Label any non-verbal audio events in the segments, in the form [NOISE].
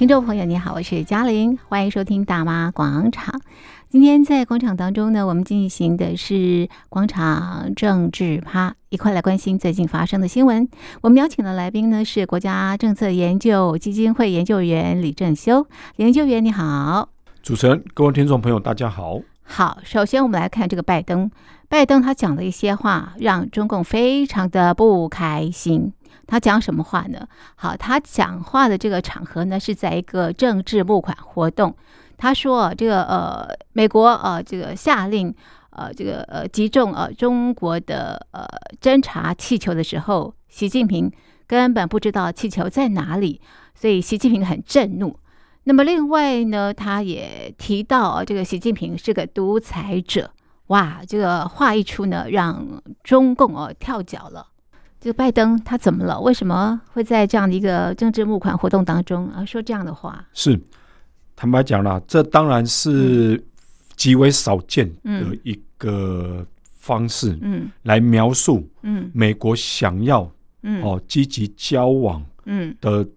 听众朋友，你好，我是嘉玲，欢迎收听《大妈广场》。今天在广场当中呢，我们进行的是广场政治趴，一块来关心最近发生的新闻。我们邀请的来宾呢是国家政策研究基金会研究员李正修，研究员你好。主持人，各位听众朋友，大家好。好，首先我们来看这个拜登，拜登他讲了一些话，让中共非常的不开心。他讲什么话呢？好，他讲话的这个场合呢，是在一个政治募款活动。他说，这个呃，美国呃，这个下令呃，这个呃，击中呃中国的呃侦察气球的时候，习近平根本不知道气球在哪里，所以习近平很震怒。那么另外呢，他也提到这个习近平是个独裁者。哇，这个话一出呢，让中共哦跳脚了。这个拜登他怎么了？为什么会在这样的一个政治募款活动当中啊说这样的话？是坦白讲了，这当然是极为少见的一个方式，嗯，来描述，嗯，美国想要，嗯，哦，积极交往，嗯。的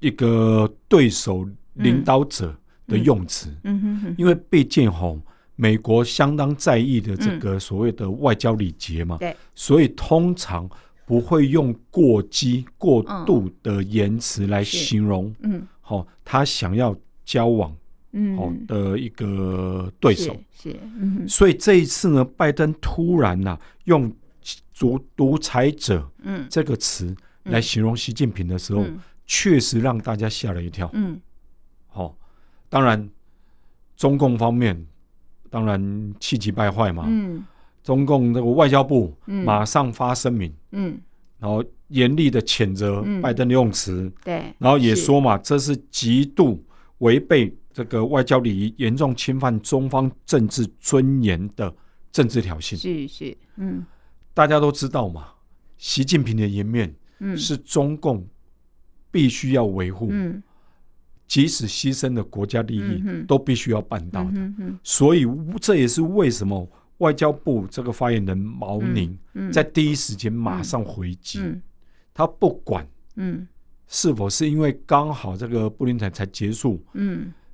一个对手领导者的用词，嗯哼哼，因为毕竟吼，美国相当在意的这个所谓的外交礼节嘛，对，所以通常。不会用过激、过度的言辞来形容，嗯，好，他想要交往，嗯，好的一个对手，是，嗯，所以这一次呢，拜登突然呐，用独独裁者，嗯，这个词来形容习近平的时候，确实让大家吓了一跳，嗯，好，当然，中共方面当然气急败坏嘛，嗯。中共这个外交部马上发声明，嗯，然后严厉的谴责拜登的用词，对，然后也说嘛，这是极度违背这个外交礼仪，严重侵犯中方政治尊严的政治挑衅。是是，嗯，大家都知道嘛，习近平的颜面，嗯，是中共必须要维护，嗯，即使牺牲的国家利益，嗯都必须要办到的。嗯所以这也是为什么。外交部这个发言人毛宁在第一时间马上回击，他不管是否是因为刚好这个布林肯才结束，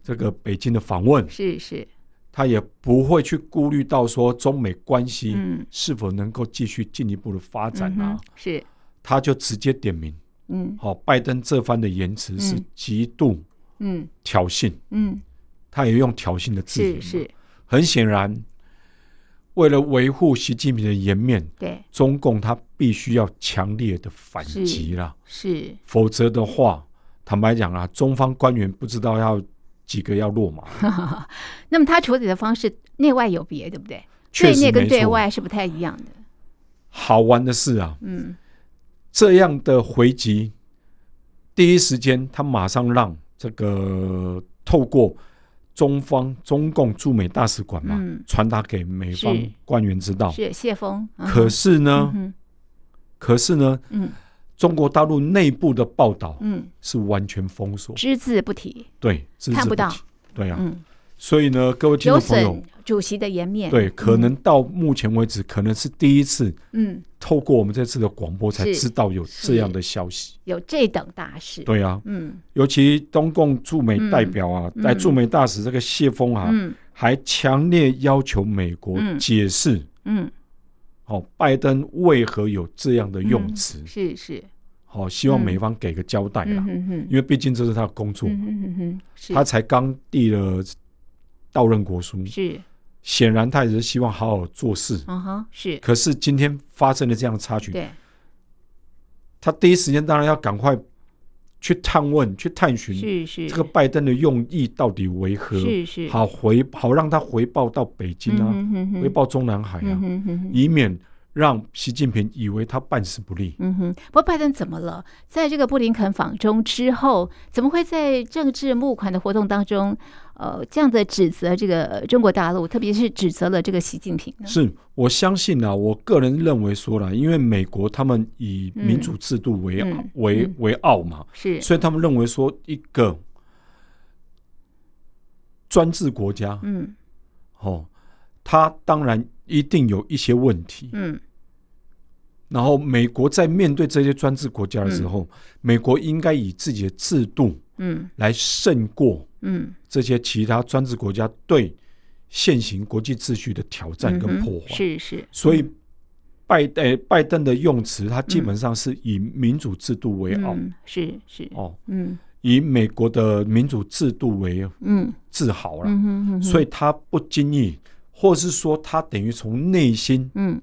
这个北京的访问，是是，他也不会去顾虑到说中美关系是否能够继续进一步的发展啊，是，他就直接点名，嗯，好，拜登这番的言辞是极度嗯。挑衅，嗯，他也用挑衅的字眼，是，很显然。为了维护习近平的颜面，对中共他必须要强烈的反击了，是，否则的话，坦白讲啊，中方官员不知道要几个要落马。[LAUGHS] 那么他处理的方式内外有别，对不对？对内跟对外是不太一样的。好玩的是啊，嗯，这样的回击，第一时间他马上让这个透过。中方中共驻美大使馆嘛，传达给美方官员知道。是谢锋。可是呢，可是呢，中国大陆内部的报道，是完全封锁，只字不提。对，看不到。对呀。所以呢，各位听众朋友，主席的颜面，对，可能到目前为止，可能是第一次，嗯，透过我们这次的广播才知道有这样的消息，有这等大事，对啊，嗯，尤其中共驻美代表啊，在驻美大使这个谢峰啊，嗯。还强烈要求美国解释，嗯，好，拜登为何有这样的用词，是是，好，希望美方给个交代啦，嗯哼因为毕竟这是他的工作，嗯、哼哼他才刚递了。到任国书是，显然他也是希望好好做事。嗯哼，是。可是今天发生了这样的插曲，对，他第一时间当然要赶快去探问、去探寻，是是，这个拜登的用意到底为何？是是，好回好让他回报到北京啊，回报中南海啊，以免。让习近平以为他办事不力。嗯哼，不过拜登怎么了？在这个布林肯访中之后，怎么会在政治募款的活动当中，呃，这样的指责这个中国大陆，特别是指责了这个习近平呢？是我相信呢、啊，我个人认为说了，因为美国他们以民主制度为、嗯、为、嗯、为傲嘛，是，所以他们认为说一个专制国家，嗯，哦，他当然。一定有一些问题。嗯，然后美国在面对这些专制国家的时候，嗯、美国应该以自己的制度嗯，来胜过嗯。这些其他专制国家对现行国际秩序的挑战跟破坏。是是，所以拜呃拜登的用词，他基本上是以民主制度为傲，是是。哦，嗯，以美国的民主制度为嗯。自豪了，所以他不经意，或是说他等于从内心嗯。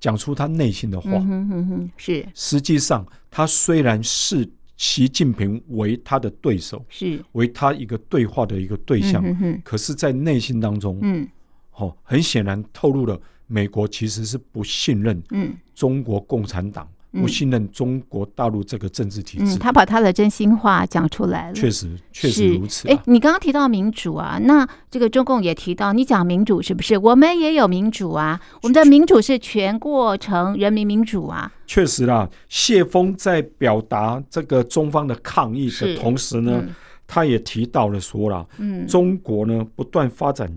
讲出他内心的话，嗯哼哼，是。实际上，他虽然视习近平为他的对手，是。为他一个对话的一个对象，可是，在内心当中，嗯，哦，很显然透露了美国其实是不信任，嗯，中国共产党。不信任中国大陆这个政治体制，嗯，他把他的真心话讲出来了。确实，确实如此，啊。哎，你刚刚提到民主啊，那这个中共也提到，你讲民主是不是？我们也有民主啊，我们的民主是全过程人民民主啊。确实啦，谢峰在表达这个中方的抗议的同时呢，嗯，他也提到了说了，嗯，中国呢不断发展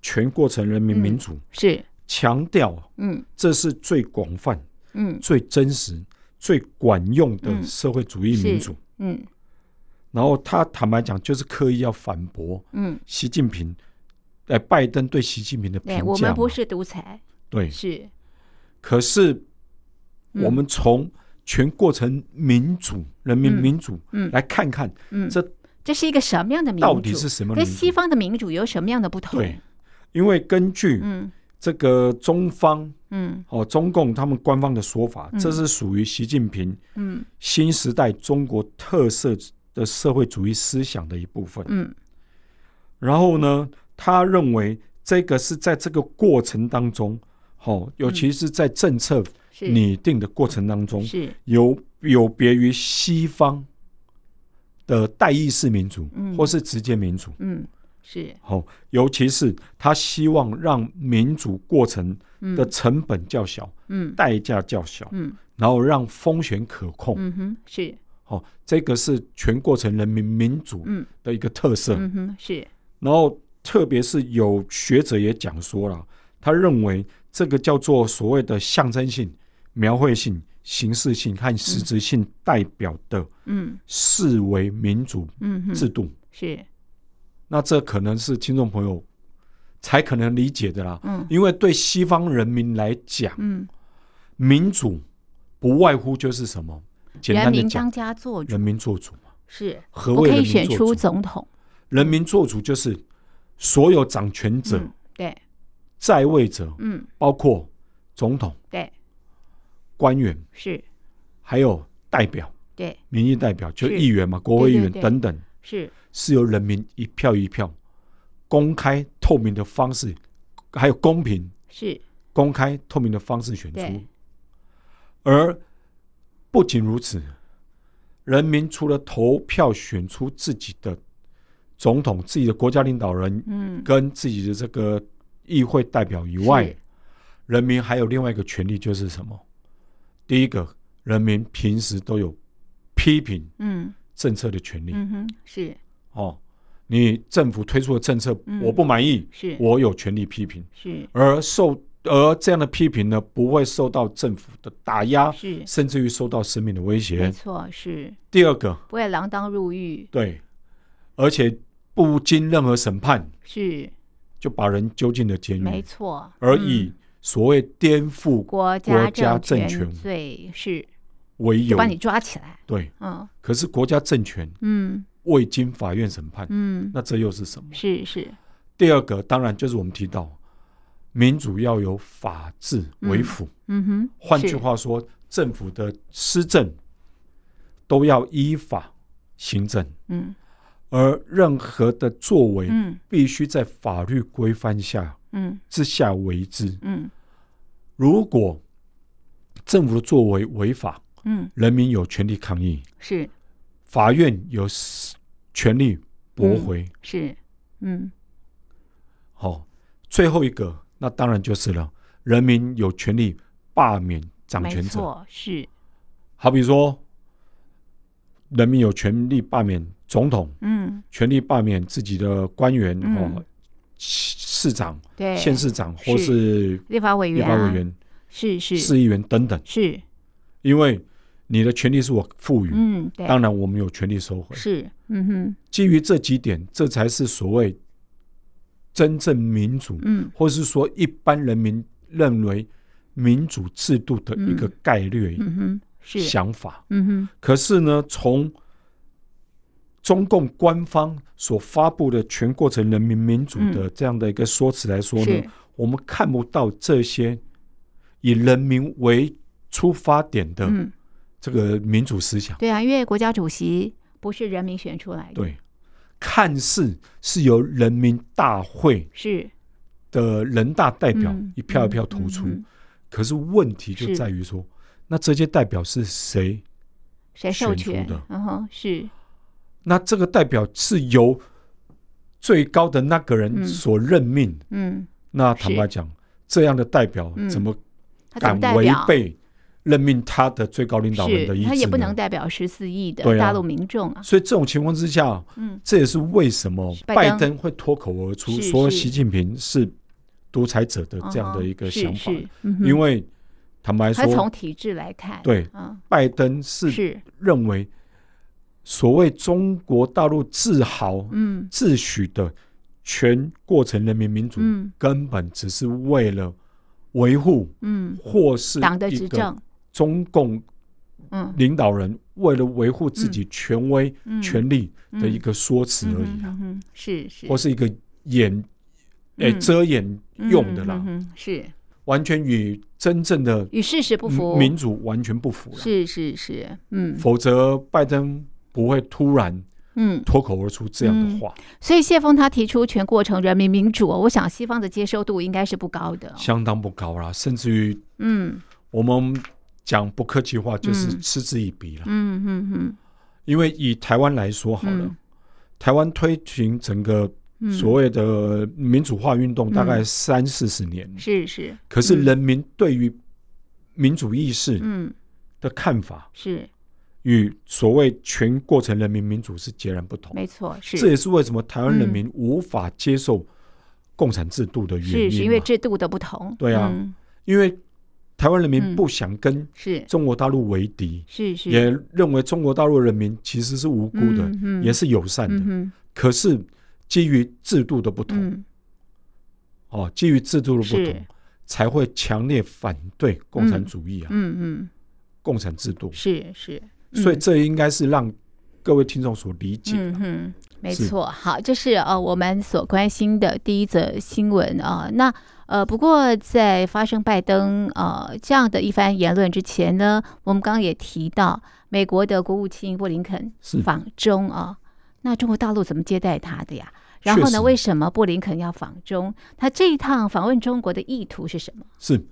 全过程人民民主，嗯，是强调，嗯，这是最广泛。嗯，最真实、最管用的社会主义民主。嗯，嗯，然后他坦白讲，就是刻意要反驳。嗯，习近平，呃，拜登对习近平的评价，我们不是独裁。对，是。可是，我们从全过程民主、嗯、人民民主，嗯，来看看，嗯，这这是一个什么样的民主？到底是什么？跟西方的民主有什么样的不同？对，因为根据，嗯。这个中方，嗯，哦，中共他们官方的说法，嗯、这是属于习近平，嗯，新时代中国特色的社会主义思想的一部分，嗯，然后呢，他认为这个是在这个过程当中，哦，尤其是在政策拟定的过程当中，是。有有别于西方的代议式民主，嗯、或是直接民主，嗯。是。好，尤其是他希望让民主过程的成本较小，嗯，代价较小，嗯，然后让风险可控，嗯哼，是。好，这个是全过程人民民主的一个特色，嗯哼，是。然后，特别是有学者也讲说了，他认为这个叫做所谓的象征性、描绘性、形式性和实质性代表的，嗯，视为民主制度，是。那这可能是听众朋友才可能理解的啦，嗯，因为对西方人民来讲，嗯，民主不外乎就是什么？简单的讲，人民当家做主，人民做主嘛，是。何谓民主？可以选出总统。人民做主？就是所有掌权者，对，在位者，嗯，包括总统，对，官员是，还有代表，对，民意代表就议员嘛，国会议员等等，是。是由人民一票一票公开透明的方式，还有公平是。公开透明的方式选出，而不仅如此，人民除了投票选出自己的总统、自己的国家领导人，嗯，跟自己的这个议会代表以外，人民还有另外一个权利，就是什么？第一个，人民平时都有批评嗯。政策的权利，嗯哼，是。哦，你政府推出的政策我不满意，是我有权利批评，是。而受而这样的批评呢，不会受到政府的打压，是甚至于受到生命的威胁，没错，是。第二个不会锒铛入狱，对，而且不经任何审判，是。就把人揪进了监狱，没错，而以所谓颠覆国家政权罪是为由把你抓起来，对，嗯，可是国家政权，嗯。未经法院审判，嗯，那这又是什么？是是。第二个当然就是我们提到，民主要有法治为辅，嗯，嗯哼。换句话说，政府的施政都要依法行政，嗯。而任何的作为，嗯，必须在法律规范下，嗯，之下为之，嗯。如果政府的作为违法，嗯，人民有权利抗议，是。法院有。权力驳回、嗯、是，嗯，好、哦，最后一个那当然就是了，人民有权利罢免掌权者，是，好比说，人民有权利罢免总统，嗯，权利罢免自己的官员、嗯、哦，市长、对，县市长或是立法委员、立法委员，是是。市议员等等，是，因为你的权利是我赋予，嗯，对，当然我们有权利收回。是，嗯哼，基于这几点，这才是所谓真正民主，嗯，或是说一般人民认为民主制度的一个概率，嗯哼，是。想法，嗯哼。可是呢，从中共官方所发布的全过程人民民主的这样的一个说辞来说呢，我们看不到这些以人民为出发点的。这个民主思想，对啊，因为国家主席不是人民选出来的，对，看似是由人民大会是。的人大代表一票一票投出，可是问题就在于说，那这些代表是谁谁授权？的？嗯哼，是，那这个代表是由最高的那个人所任命，嗯，嗯那坦白讲，这样的代表怎么敢违背？任命他的最高领导人的意思，他也不能代表十四亿的大陆民众啊。所以这种情况之下，嗯，这也是为什么拜登。会脱口而出说习近平是独裁者的这样的一个想法。因为坦白说，他从体制来看，对，拜登是认为所谓中国大陆自豪、嗯，自诩的全过程人民民主，根本只是为了维护，嗯，或是党的执政。中共领导人为了维护自己权威、权力的一个说辞而已啊，是是，或是一个掩诶遮掩用的啦，是。完全与真正的与事实不符，民主完全不符了，是是是，嗯，否则拜登不会突然嗯。脱口而出这样的话。所以谢峰他提出全过程人民民主，我想西方的接受度应该是不高的，相当不高啦，甚至于嗯。我们。讲不客气话，就是嗤之以鼻了。嗯嗯嗯，因为以台湾来说好了，台湾推行整个所谓的民主化运动，大概三四十年。是是。可是人民对于民主意识的看法，是与所谓全过程人民民主是截然不同。没错，是。这也是为什么台湾人民无法接受共产制度的原因。是是因为制度的不同。对啊，因为。台湾人民不想跟中国大陆为敌，是是，也认为中国大陆人民其实是无辜的，也是友善的。可是基于制度的不同，哦，基于制度的不同，才会强烈反对共产主义啊，嗯嗯，共产制度。是是，所以这应该是让各位听众所理解的。没错，好，这是呃我们所关心的第一则新闻啊。那呃，不过在发生拜登呃这样的一番言论之前呢，我们刚刚也提到美国的国务卿布林肯访中啊。那中国大陆怎么接待他的呀？然后呢，为什么布林肯要访中？他这一趟访问中国的意图是什么？是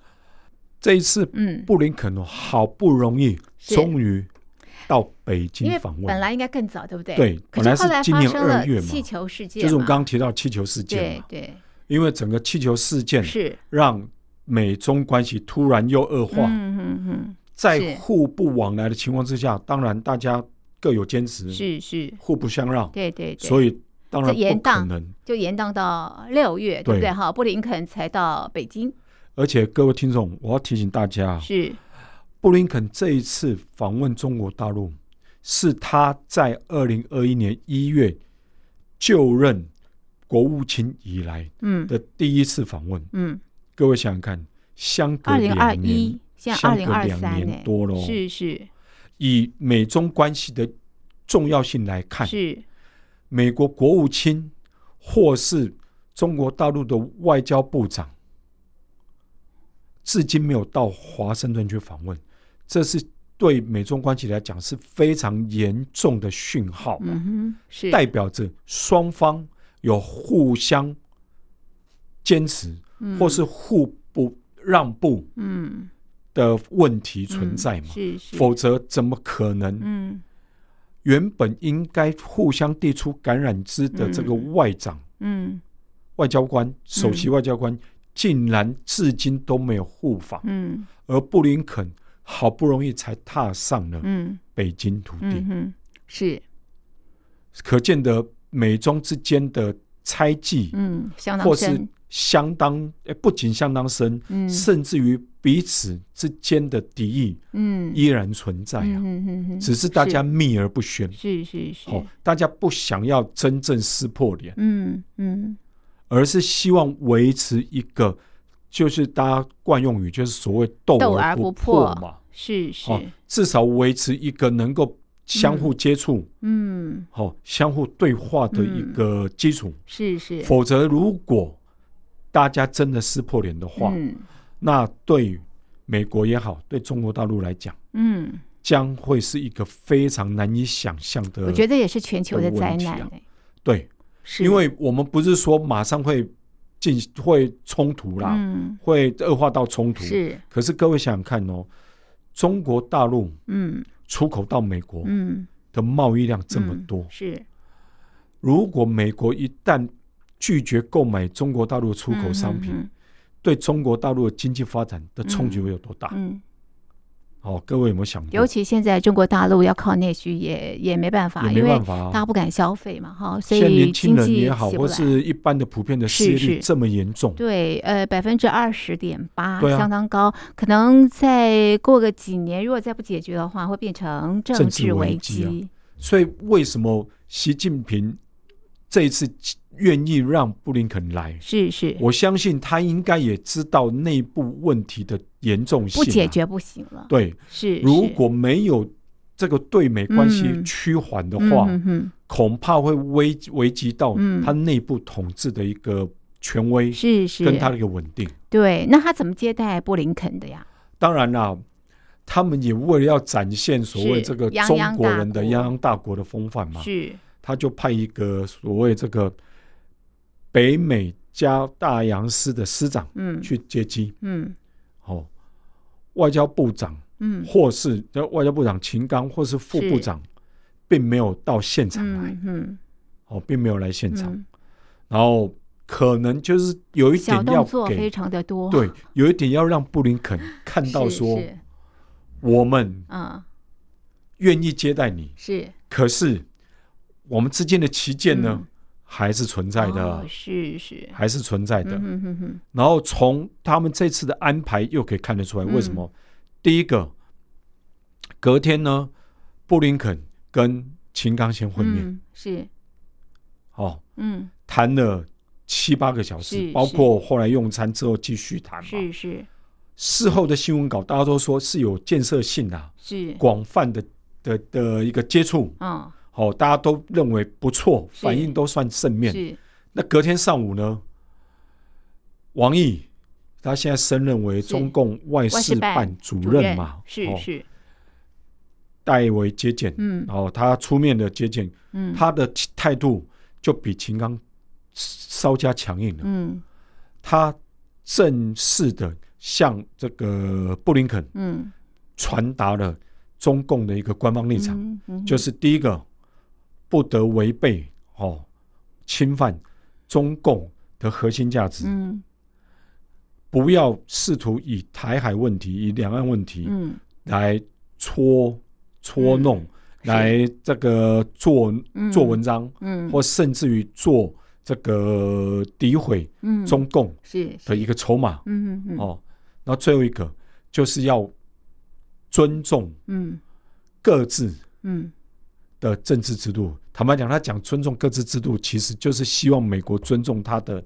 这一次，嗯，布林肯哦，好不容易终于。到北京访问，本来应该更早，对不对？对，本来是今年二月嘛。气球事件，就是我们刚刚提到气球事件嘛。对对。因为整个气球事件是让美中关系突然又恶化。嗯嗯嗯。在互不往来的情况之下，当然大家各有坚持，是是，互不相让。对对对。所以当然不可能，就延宕到六月，对不对？哈，布林肯才到北京。而且各位听众，我要提醒大家，是。布林肯这一次访问中国大陆，是他在二零二一年一月就任国务卿以来的第一次访问。嗯，各位想想看，相隔两年，相隔两年多了，是是。以美中关系的重要性来看，是美国国务卿或是中国大陆的外交部长，至今没有到华盛顿去访问。这是对美中关系来讲是非常严重的讯号，嗯，是代表着双方有互相坚持，或是互不让步，的问题存在嘛？是是，否则怎么可能？嗯，原本应该互相递出橄榄枝的这个外长，嗯，外交官，首席外交官，竟然至今都没有互访，嗯，而布林肯。好不容易才踏上了北京土地，嗯嗯、是。可见得美中之间的猜忌，嗯，相当深，或是相当，不仅相当深，嗯、甚至于彼此之间的敌意，嗯，依然存在啊，嗯，只是大家秘而不宣，是是是，哦，大家不想要真正撕破脸，嗯嗯，而是希望维持一个，就是大家惯用语，就是所谓斗而不破。嘛，是是，至少维持一个能够相互接触，嗯，好，相互对话的一个基础，是是，否则如果大家真的撕破脸的话，那对于美国也好，对中国大陆来讲，嗯，将会是一个非常难以想象的。我觉得也是全球的灾难，啊。对，是。因为我们不是说马上会进会冲突啦，嗯，会恶化到冲突。是，可是各位想想看哦，中国大陆，嗯，出口到美国，嗯，的贸易量这么多，嗯，是。如果美国一旦拒绝购买中国大陆出口商品，对中国大陆的经济发展的冲击会有多大？哦，各位有没有想过？尤其现在中国大陆要靠内需也，也也没办法，也没办法、啊，大家不敢消费嘛，哈。所以年轻人也好，或是一般的普遍的失业率这么严重，对，呃，百分之二十点八，相当高。可能再过个几年，如果再不解决的话，会变成政治危机。危机啊、所以，为什么习近平这一次？愿意让布林肯来，是是，我相信他应该也知道内部问题的严重性、啊，不解决不行了。对，是，如果没有这个对美关系趋缓的话，嗯嗯、恐怕会危危及到他内部统治的一个权威，是是，跟他的一个稳定。对，那他怎么接待布林肯的呀？当然啦，他们也为了要展现所谓这个中国人的泱泱大国。的风范嘛，是，他就派一个所谓这个。北美加大洋司的司长，嗯，去接机，嗯，好、哦，外交部长，嗯，或是外交部长秦刚，或是副部长，并没有到现场来，嗯，嗯。哦，并没有来现场，嗯、然后可能就是有一点要给，非常的多，对，有一点要让布林肯看到说，我们，啊，愿意接待你，是，可是我们之间的旗舰呢？嗯还是存在的，哦、是是，还是存在的。嗯、哼哼哼，然后从他们这次的安排又可以看得出来，为什么？嗯、第一个，隔天呢，布林肯跟秦刚先会面，嗯、是，哦，嗯，谈了七八个小时，包括后来用餐之后继续谈嘛。是是，事后的新闻稿大家都说是有建设性的，是。广泛的的的一个接触，嗯。哦，大家都认为不错，反应都算正面。是，那隔天上午呢？王毅他现在升任为中共外事办主任嘛？是是，代为接见。嗯，哦，他出面的接见，嗯，他的态度就比秦刚稍加强硬了。嗯，他正式的向这个布林肯，嗯，传达了中共的一个官方立场，就是第一个。不得违背哦，侵犯中共的核心价值。嗯，不要试图以台海问题、以两岸问题，嗯，来戳戳弄，嗯、来这个做做文章，嗯，或甚至于做这个诋毁中共是的一个筹码。嗯嗯嗯。哦，那最后一个就是要尊重，嗯，各自，嗯。的政治制度，坦白讲，他讲尊重各自制度，其实就是希望美国尊重他的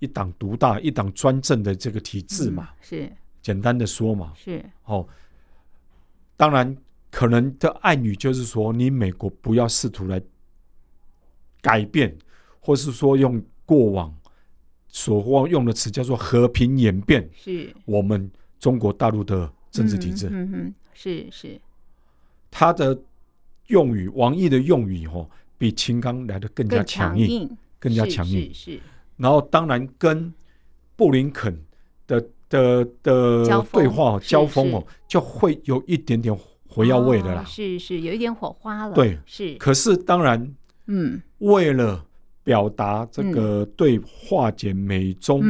一党独大、一党专政的这个体制嘛。嗯、是简单的说嘛。是哦，当然可能的暗语就是说，你美国不要试图来改变，或是说用过往所用的词叫做和平演变，是我们中国大陆的政治体制。嗯嗯，是是他的。用语，王毅的用语吼，比秦刚来的更加强硬，更加强硬。是，然后当然跟布林肯的的的对话交锋哦，就会有一点点火药味的啦。是是，有一点火花了。对，是。可是当然，嗯，为了表达这个对化解美中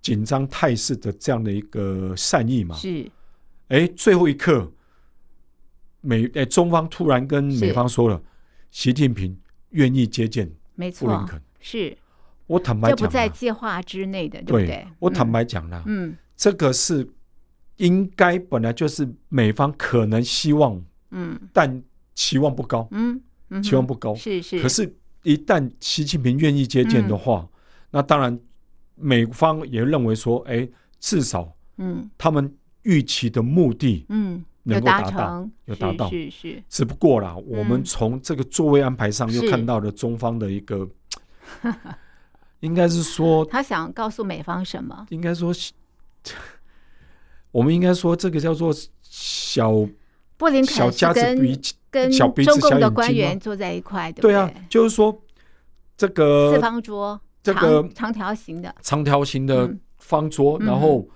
紧张态势的这样的一个善意嘛，是。哎，最后一刻。美诶，中方突然跟美方说了，习近平愿意接见布林肯，是。我坦白讲，这不在计划之内的，对不对？我坦白讲了，嗯，这个是应该本来就是美方可能希望，嗯，但期望不高，嗯，嗯期望不高，是是。可是，一旦习近平愿意接见的话，嗯、那当然美方也认为说，哎，至少，嗯，他们预期的目的，嗯。能够达到，有达到，是是。只不过啦，我们从这个座位安排上又看到了中方的一个，应该是说 [LAUGHS] 他想告诉美方什么？应该说，我们应该说这个叫做小布林肯小家子比跟小鼻子小眼睛，中共的官员坐在一块，对啊，就是说这个四方桌，这个长条形的长条形的方桌，然后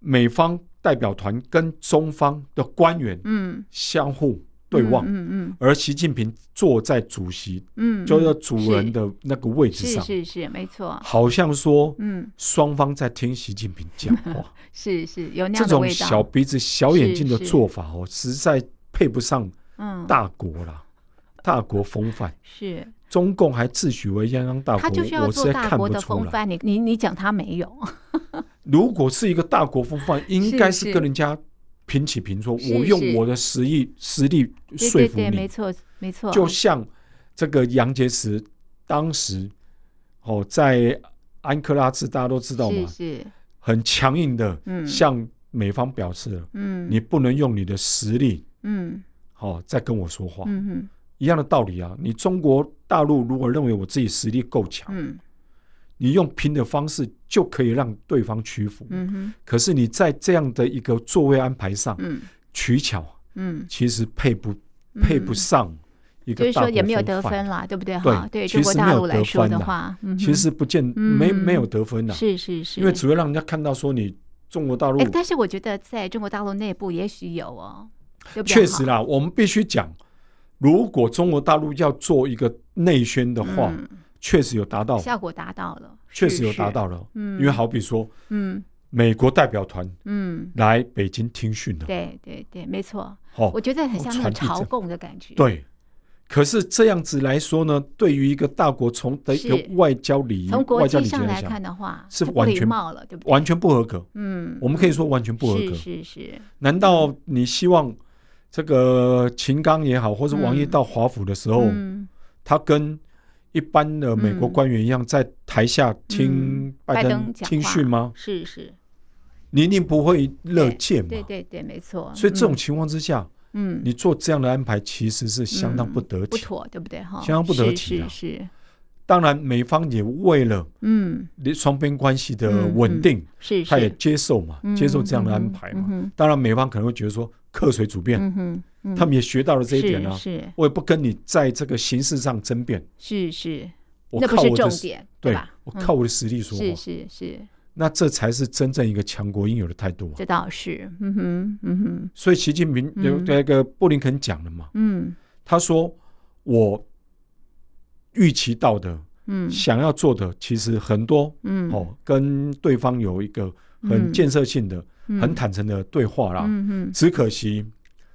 美方。代表团跟中方的官员嗯。相互对望嗯嗯，而习近平坐在主席嗯就是主人的那个位置上是是是没错，好像说嗯。双方在听习近平讲话。[LAUGHS] 是是有那种小鼻子小眼睛的做法哦，实在配不上嗯。大国了大国风范。是中共还自诩为泱泱大国，他就需要做大国的风范，你你你讲他没有。[LAUGHS] 如果是一个大国风范，应该是跟人家平起平坐。我用我的实力实力说服你，没错没错。就像这个杨洁篪当时哦，在安克拉治，大家都知道嘛，是很强硬的向美方表示了，嗯，你不能用你的实力，嗯，好再跟我说话，嗯，一样的道理啊。你中国大陆如果认为我自己实力够强，嗯。你用拼的方式就可以让对方屈服，嗯哼。可是你在这样的一个座位安排上，嗯，取巧，嗯，其实配不配不上一个大国风范，就是说也没有得分啦，对不对？哈，对中国大陆来说的话，其实不见没没有得分的，是是是，因为只会让人家看到说你中国大陆。哎，但是我觉得在中国大陆内部也许有哦，确实啦，我们必须讲，如果中国大陆要做一个内宣的话。确实有达到效果，达到了，确实有达到了。嗯，因为好比说，嗯，美国代表团，嗯，来北京听训了。对对对，没错。好，我觉得很像那个朝贡的感觉。对，可是这样子来说呢，对于一个大国从的一个外交礼仪、从国际上来看的话，是完全冒了，对不对？完全不合格。嗯，我们可以说完全不合格。是是。难道你希望这个秦刚也好，或者王毅到华府的时候，他跟一般的美国官员一样，在台下听拜登听训吗？是是，你一定不会乐见嘛。对对对，没错。所以这种情况之下，嗯，你做这样的安排，其实是相当不得体，不妥，对不对？哈，相当不得体啊。是。当然，美方也为了嗯双边关系的稳定，是他也接受嘛，接受这样的安排嘛。当然，美方可能会觉得说客随主便。他们也学到了这一点呢。是，我也不跟你在这个形式上争辩。是是，那不是重点，对吧？我靠我的实力说话。是是是，那这才是真正一个强国应有的态度啊。这倒是，嗯哼，嗯哼。所以习近平有那个布林肯讲了嘛，嗯，他说我预期到的，嗯，想要做的其实很多，嗯，哦，跟对方有一个很建设性的、很坦诚的对话啦，嗯嗯，只可惜。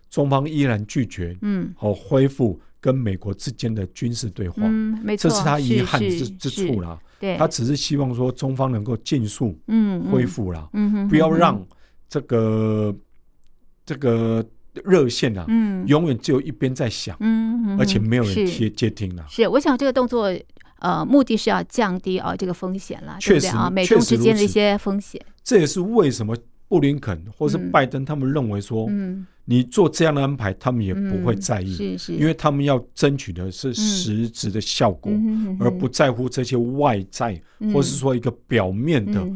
中方依然拒绝，嗯，好恢复跟美国之间的军事对话，嗯，没错，这是他遗憾之之处啦。对，他只是希望说中方能够尽速，嗯，恢复啦，嗯，不要让这个这个热线啊，嗯，永远只有一边在响，嗯，而且没有人接接听了。是，我想这个动作，呃，目的是要降低啊这个风险啦，对不对？啊？美中之间的一些风险。这也是为什么布林肯或是拜登他们认为说，嗯。你做这样的安排，他们也不会在意，是是，因为他们要争取的是实质的效果，而不在乎这些外在，或是说一个表面的。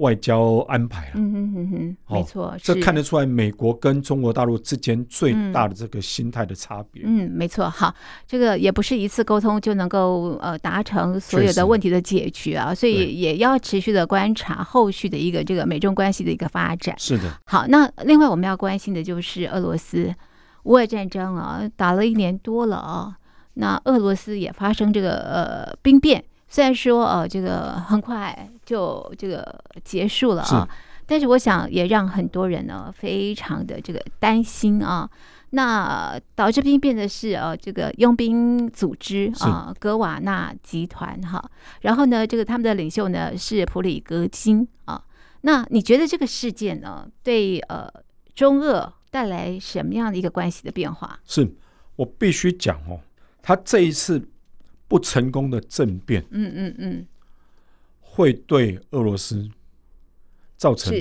外交安排啊，嗯哼哼哼，没错，这看得出来美国跟中国大陆之间最大的这个心态的差别。嗯，没错，好，这个也不是一次沟通就能够呃达成所有的问题的解决啊，所以也要持续的观察后续的一个这个美中关系的一个发展。是的，好，那另外我们要关心的就是俄罗斯乌俄战争啊，打了一年多了啊，那俄罗斯也发生这个呃兵变。虽然说呃，这个很快就这个结束了啊，但是我想也让很多人呢非常的这个担心啊。那导致兵变的是呃，这个佣兵组织啊，格瓦纳集团哈。然后呢，这个他们的领袖呢是普里格金啊。那你觉得这个事件呢，对呃中俄带来什么样的一个关系的变化？是我必须讲哦，他这一次不成功的政变，嗯嗯嗯，会对俄罗斯造成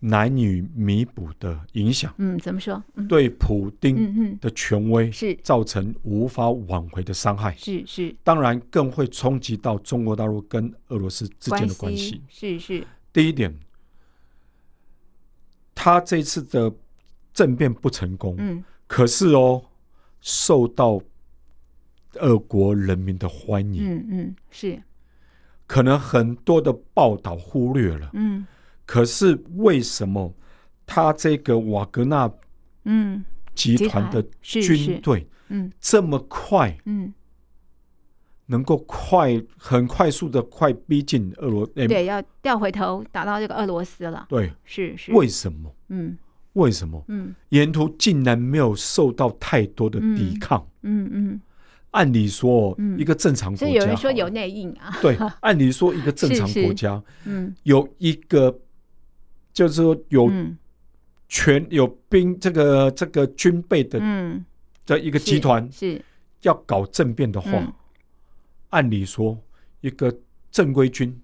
难以弥补的影响。嗯，怎么说？嗯、对普丁的权威是造成无法挽回的伤害。是是，当然更会冲击到中国大陆跟俄罗斯之间的关系。是是。第一点，他这次的政变不成功，嗯，可是哦，受到俄国人民的欢迎。嗯嗯，是。可能很多的报道忽略了，嗯。可是为什么他这个瓦格纳嗯集团的军队嗯。这么快嗯。能够快很快速的快逼近俄罗斯对要调回头打到这个俄罗斯了。对。是是。为什么？嗯。为什么？嗯。沿途竟然没有受到太多的抵抗。嗯嗯按理说一个正常国家有人说有内应啊。对按理说一个正常国家嗯。有一个。就是说有权、嗯、有兵这个这个军备的、嗯、的一个集团是要搞政变的话，嗯、按理说一个正规军，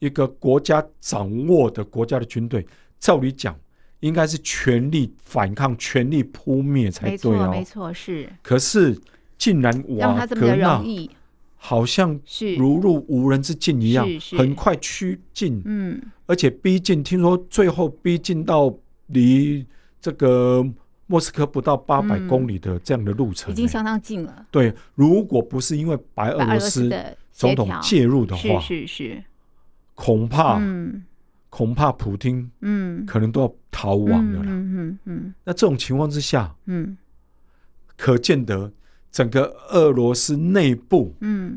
一个国家掌握的国家的军队，照理讲应该是全力反抗、全力扑灭才对啊、哦，没错，是。可是竟然瓦格纳。好像如入无人之境一样，很快趋近，嗯，而且逼近。听说最后逼近到离这个莫斯科不到八百公里的这样的路程，已经相当近了。对，如果不是因为白俄罗斯总统介入的话，是是是，恐怕，恐怕普京，嗯，可能都要逃亡了啦。嗯嗯嗯。那这种情况之下，嗯，可见得。整个俄罗斯内部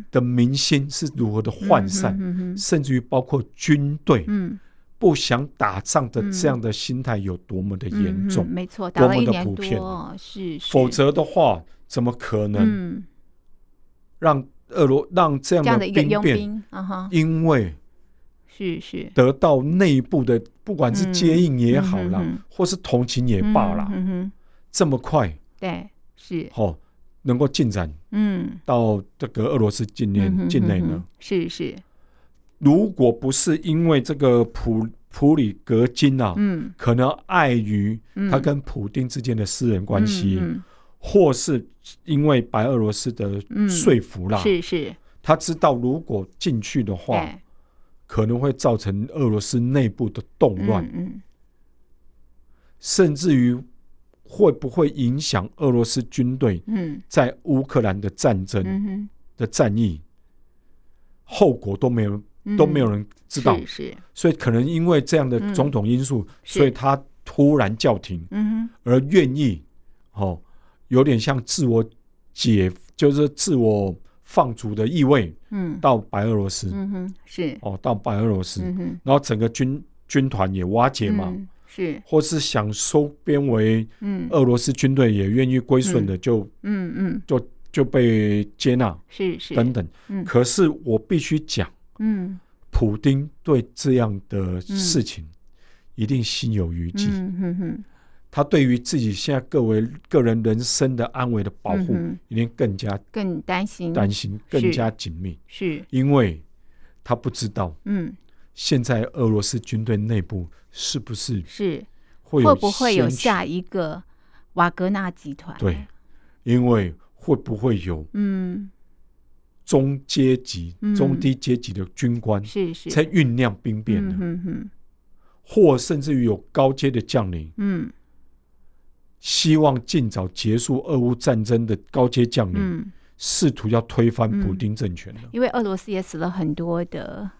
的民心是如何的涣散，嗯、甚至于包括军队，嗯、不想打仗的这样的心态有多么的严重？没错，多么的普遍？是，是，否则的话，怎么可能让俄罗让这样的兵变？因为是是得到内部的，不管是接应也好啦，嗯、或是同情也罢啦，嗯、这么快，对，是好。能够进展，嗯，到这个俄罗斯境内境内呢？是是，如果不是因为这个普普里格金啊，嗯，可能碍于他跟普丁之间的私人关系，或是因为白俄罗斯的说服啦，是是，他知道如果进去的话，可能会造成俄罗斯内部的动乱，嗯，甚至于。会不会影响俄罗斯军队在乌克兰的战争的战役？后果都没有都没有人知道，所以可能因为这样的种种因素，所以他突然叫停，而愿意哦，有点像自我解，就是自我放逐的意味，嗯。到白俄罗斯，嗯哼是。哦，到白俄罗斯，然后整个军军团也瓦解嘛。是，或是想收编为俄罗斯军队也愿意归顺的，就嗯嗯，就就被接纳，是是。等等。可是我必须讲，嗯，普丁对这样的事情一定心有余悸。嗯哼，他对于自己现在各位个人人生的安危的保护，一定更加更担心，担心更加紧密。是，因为他不知道，嗯。现在俄罗斯军队内部是不是是会会不会有下一个瓦格纳集团？对，因为会不会有嗯中阶级、中低阶级的军官是是在酝酿兵变呢？嗯哼，或甚至于有高阶的将领嗯，希望尽早结束俄乌战争的高阶将领，试图要推翻普丁政权的。因为俄罗斯也死了很多的。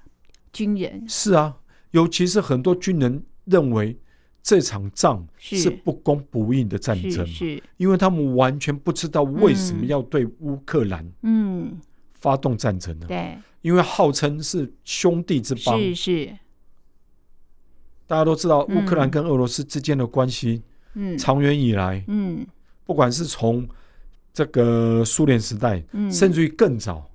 军人。是啊，尤其是很多军人认为这场仗是。不公不义的战争，是，因为他们完全不知道为什么要对乌克兰嗯。发动战争呢？对，因为号称是兄弟之邦，是是，大家都知道乌克兰跟俄罗斯之间的关系，嗯，长远以来，嗯，不管是从这个苏联时代，甚至于更早。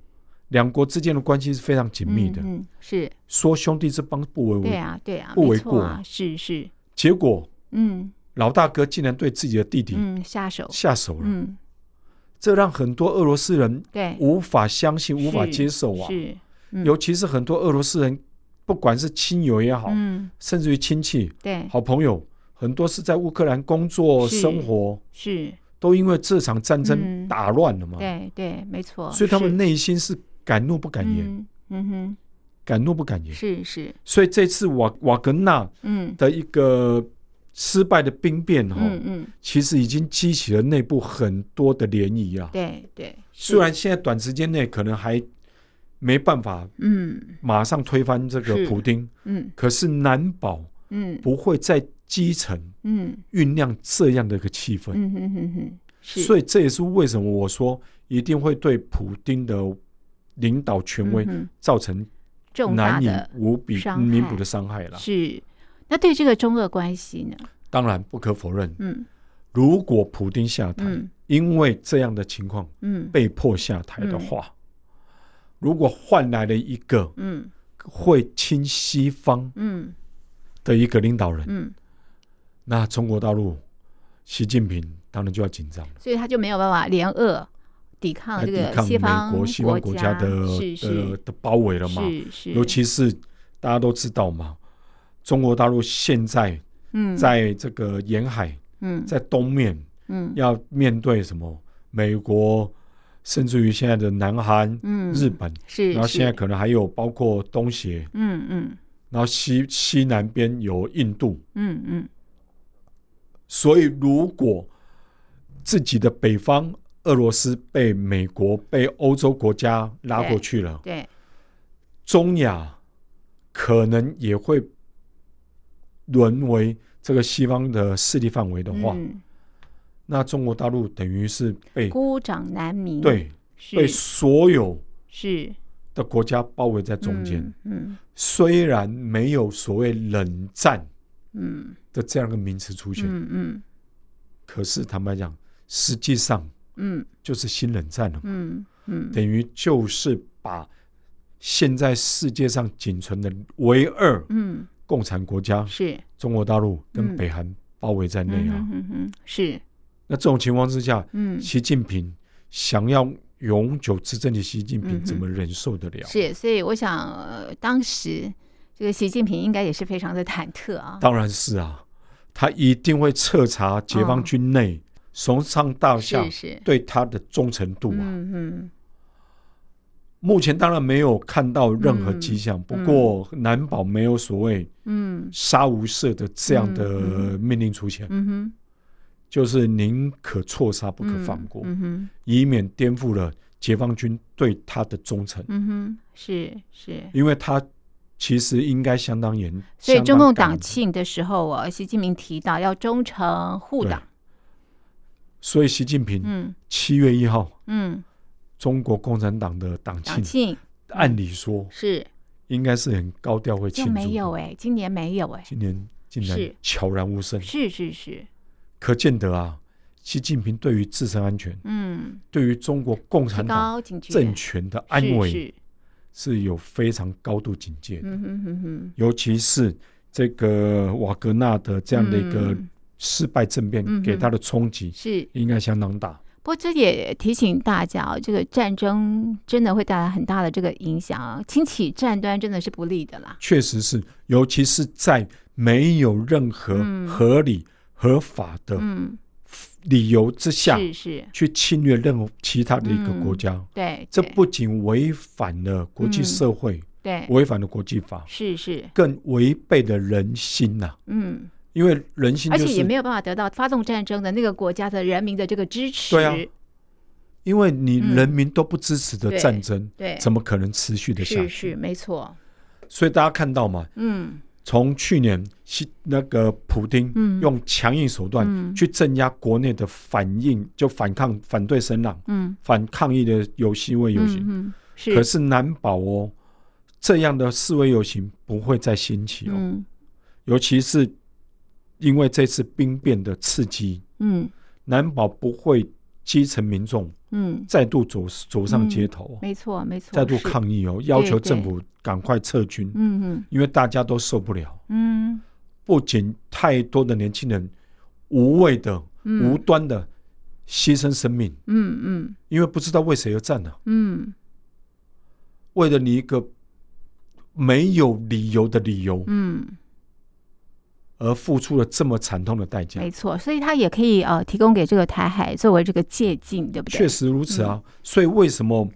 两国之间的关系是非常紧密的。嗯，是。说兄弟之邦不为为，对啊，对啊，不为过啊，是是。结果，嗯，老大哥竟然对自己的弟弟嗯下手。下手了，嗯，这让很多俄罗斯人对。无法相信、无法接受啊。是，尤其是很多俄罗斯人，不管是亲友也好，嗯，甚至于亲戚，对，好朋友，很多是在乌克兰工作生活，是。都因为这场战争打乱了嘛？对对，没错。所以他们内心是敢怒不敢言，嗯哼，敢怒不敢言。是是。所以这次瓦瓦格纳嗯的一个失败的兵变哈，嗯嗯，其实已经激起了内部很多的涟漪啊。对对。虽然现在短时间内可能还没办法，嗯，马上推翻这个普丁，嗯，可是难保，嗯，不会在。基层，嗯，酝酿这样的一个气氛，嗯哼哼哼，所以这也是为什么我说一定会对普丁的领导权威造成难以无比弥补的伤害了。是，那对这个中俄关系呢？当然不可否认，嗯，如果普丁下台，因为这样的情况，嗯，被迫下台的话，如果换来了一个，嗯，会亲西方，嗯，的一个领导人，嗯。那中国大陆，习近平当然就要紧张了，所以他就没有办法联俄抵抗这个西方国西方国家的的的包围了嘛？尤其是大家都知道嘛，中国大陆现在嗯在这个沿海嗯，在东面嗯，要面对什么？美国，甚至于现在的南韩嗯、日本是，然后现在可能还有包括东协，嗯嗯，然后西西南边有印度，嗯嗯。所以，如果自己的北方俄罗斯被美国、被欧洲国家拉过去了，对，对。中亚可能也会沦为这个西方的势力范围的话，嗯、那中国大陆等于是被孤掌难鸣，对，被所有是。的国家包围在中间。嗯，嗯。虽然没有所谓冷战，嗯。的这样一个名词出现，嗯嗯，可是坦白讲，实际上，嗯，就是新冷战了，嗯嗯，等于就是把现在世界上仅存的唯二，嗯，共产国家是中国大陆跟北韩包围在内啊，嗯嗯，是。那这种情况之下，嗯，习近平想要永久执政的习近平怎么忍受得了？是，所以我想当时。这个习近平应该也是非常的忐忑啊！当然是啊，他一定会彻查解放军内从上到下对他的忠诚度啊。嗯嗯。目前当然没有看到任何迹象，不过难保没有所谓“嗯杀无赦”的这样的命令出现。嗯哼，就是宁可错杀不可放过，以免颠覆了解放军对他的忠诚。嗯哼，是是，因为他。其实应该相当严，所以中共党庆的时候啊，习近平提到要忠诚护党。所以习近平，嗯，七月一号，嗯，中国共产党的党庆，按理说是。应该是很高调会庆祝，没有哎，今年没有哎，今年竟然悄然无声，是是是，可见得啊，习近平对于自身安全，嗯，对于中国共产党政权的安危。是有非常高度警戒的，嗯、哼哼哼，尤其是这个瓦格纳的这样的一个失败政变，给他的冲击是。应该相当大。不过这也提醒大家，这个战争真的会带来很大的这个影响啊，轻启战端真的是不利的啦。确实是，尤其是在没有任何合理合法的、嗯。理由之下，是是。去侵略任何其他的一个国家，对，这不仅违反了国际社会，对，违反了国际法，是是，更违背了人心呐，嗯，因为人心，而且也没有办法得到发动战争的那个国家的人民的这个支持，对啊，因为你人民都不支持的战争，对，怎么可能持续的下去？是是没错，所以大家看到嘛，嗯。从去年西，那个普丁用强硬手段去镇压国内的反应，就反抗、反对声浪，嗯。反抗议的有示威游行。可是难保哦，这样的示威游行不会再兴起哦。尤其是因为这次兵变的刺激，嗯。难保不会基层民众，嗯，再度走走上街头，没错没错，再度抗议哦，要求政府赶快撤军，嗯嗯，因为大家都受不了，嗯，不仅太多的年轻人无谓的、无端的牺牲生命，嗯嗯，因为不知道为谁而战呢，嗯，为了你一个没有理由的理由，嗯。而付出了这么惨痛的代价，没错，所以他也可以呃提供给这个台海作为这个借鉴，对不对？确实如此啊。嗯、所以为什么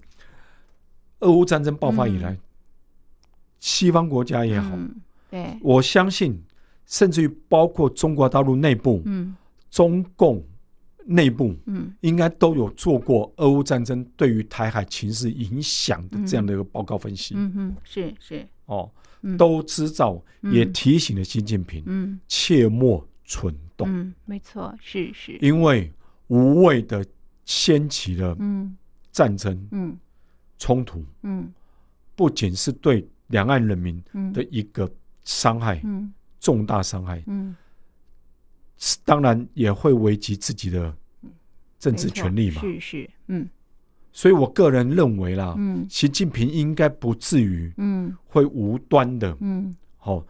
俄乌战争爆发以来，嗯、西方国家也好，嗯、对，我相信，甚至于包括中国大陆内部，嗯，中共内部，嗯，应该都有做过俄乌战争对于台海情势影响的这样的一个报告分析。嗯嗯，是是哦。都知道，也提醒了习近平，嗯切莫蠢动。嗯，没错，是是。因为无谓的掀起了战争、嗯冲突，嗯不仅是对两岸人民的一个伤害，重大伤害，嗯当然也会危及自己的政治权利嘛。是是，嗯。所以我个人认为啦，嗯，习近平应该不至于，嗯，会无端的，嗯，好，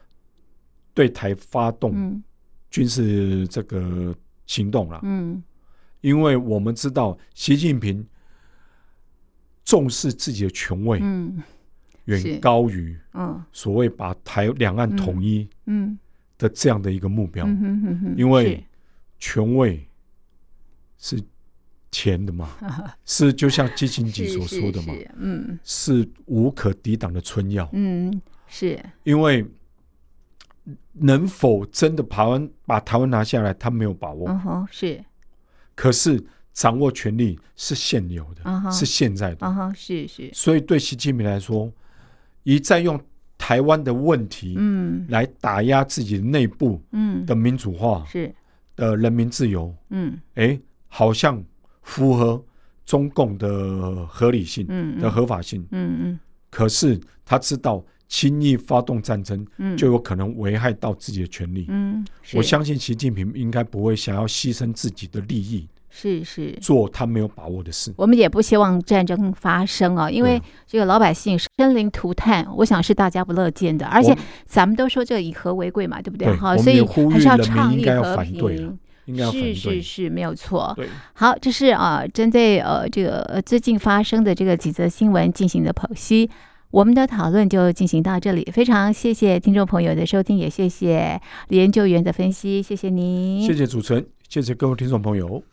对台发动军事这个行动了，嗯，因为我们知道习近平重视自己的权位，嗯，远高于，嗯，所谓把台两岸统一，嗯，的这样的一个目标，因为权位是。钱 [LAUGHS] 的嘛，是就像基辛格所说的嘛，嗯，是无可抵挡的春药，嗯，是。因为能否真的台湾把台湾拿下来，他没有把握，嗯是，可是掌握权力是现有的，是现在的，嗯是是，所以对习近平来说，一再用台湾的问题，嗯，来打压自己内部，嗯，的民主化，是。的人民自由，嗯，哎，好像。符合中共的合理性嗯的合法性，嗯嗯，可是他知道轻易发动战争，就有可能危害到自己的权利，嗯，我相信习近平应该不会想要牺牲自己的利益，是是，做他没有把握的事。我们也不希望战争发生啊，因为这个老百姓生灵涂炭，我想是大家不乐见的。而且咱们都说这以和为贵嘛，对不对？好，所以还是要倡议和平。是是是，没有错。对好，这是啊，针对呃这个最近发生的这个几则新闻进行的剖析，我们的讨论就进行到这里。非常谢谢听众朋友的收听，也谢谢李研究员的分析，谢谢您，谢谢主持人，谢谢各位听众朋友。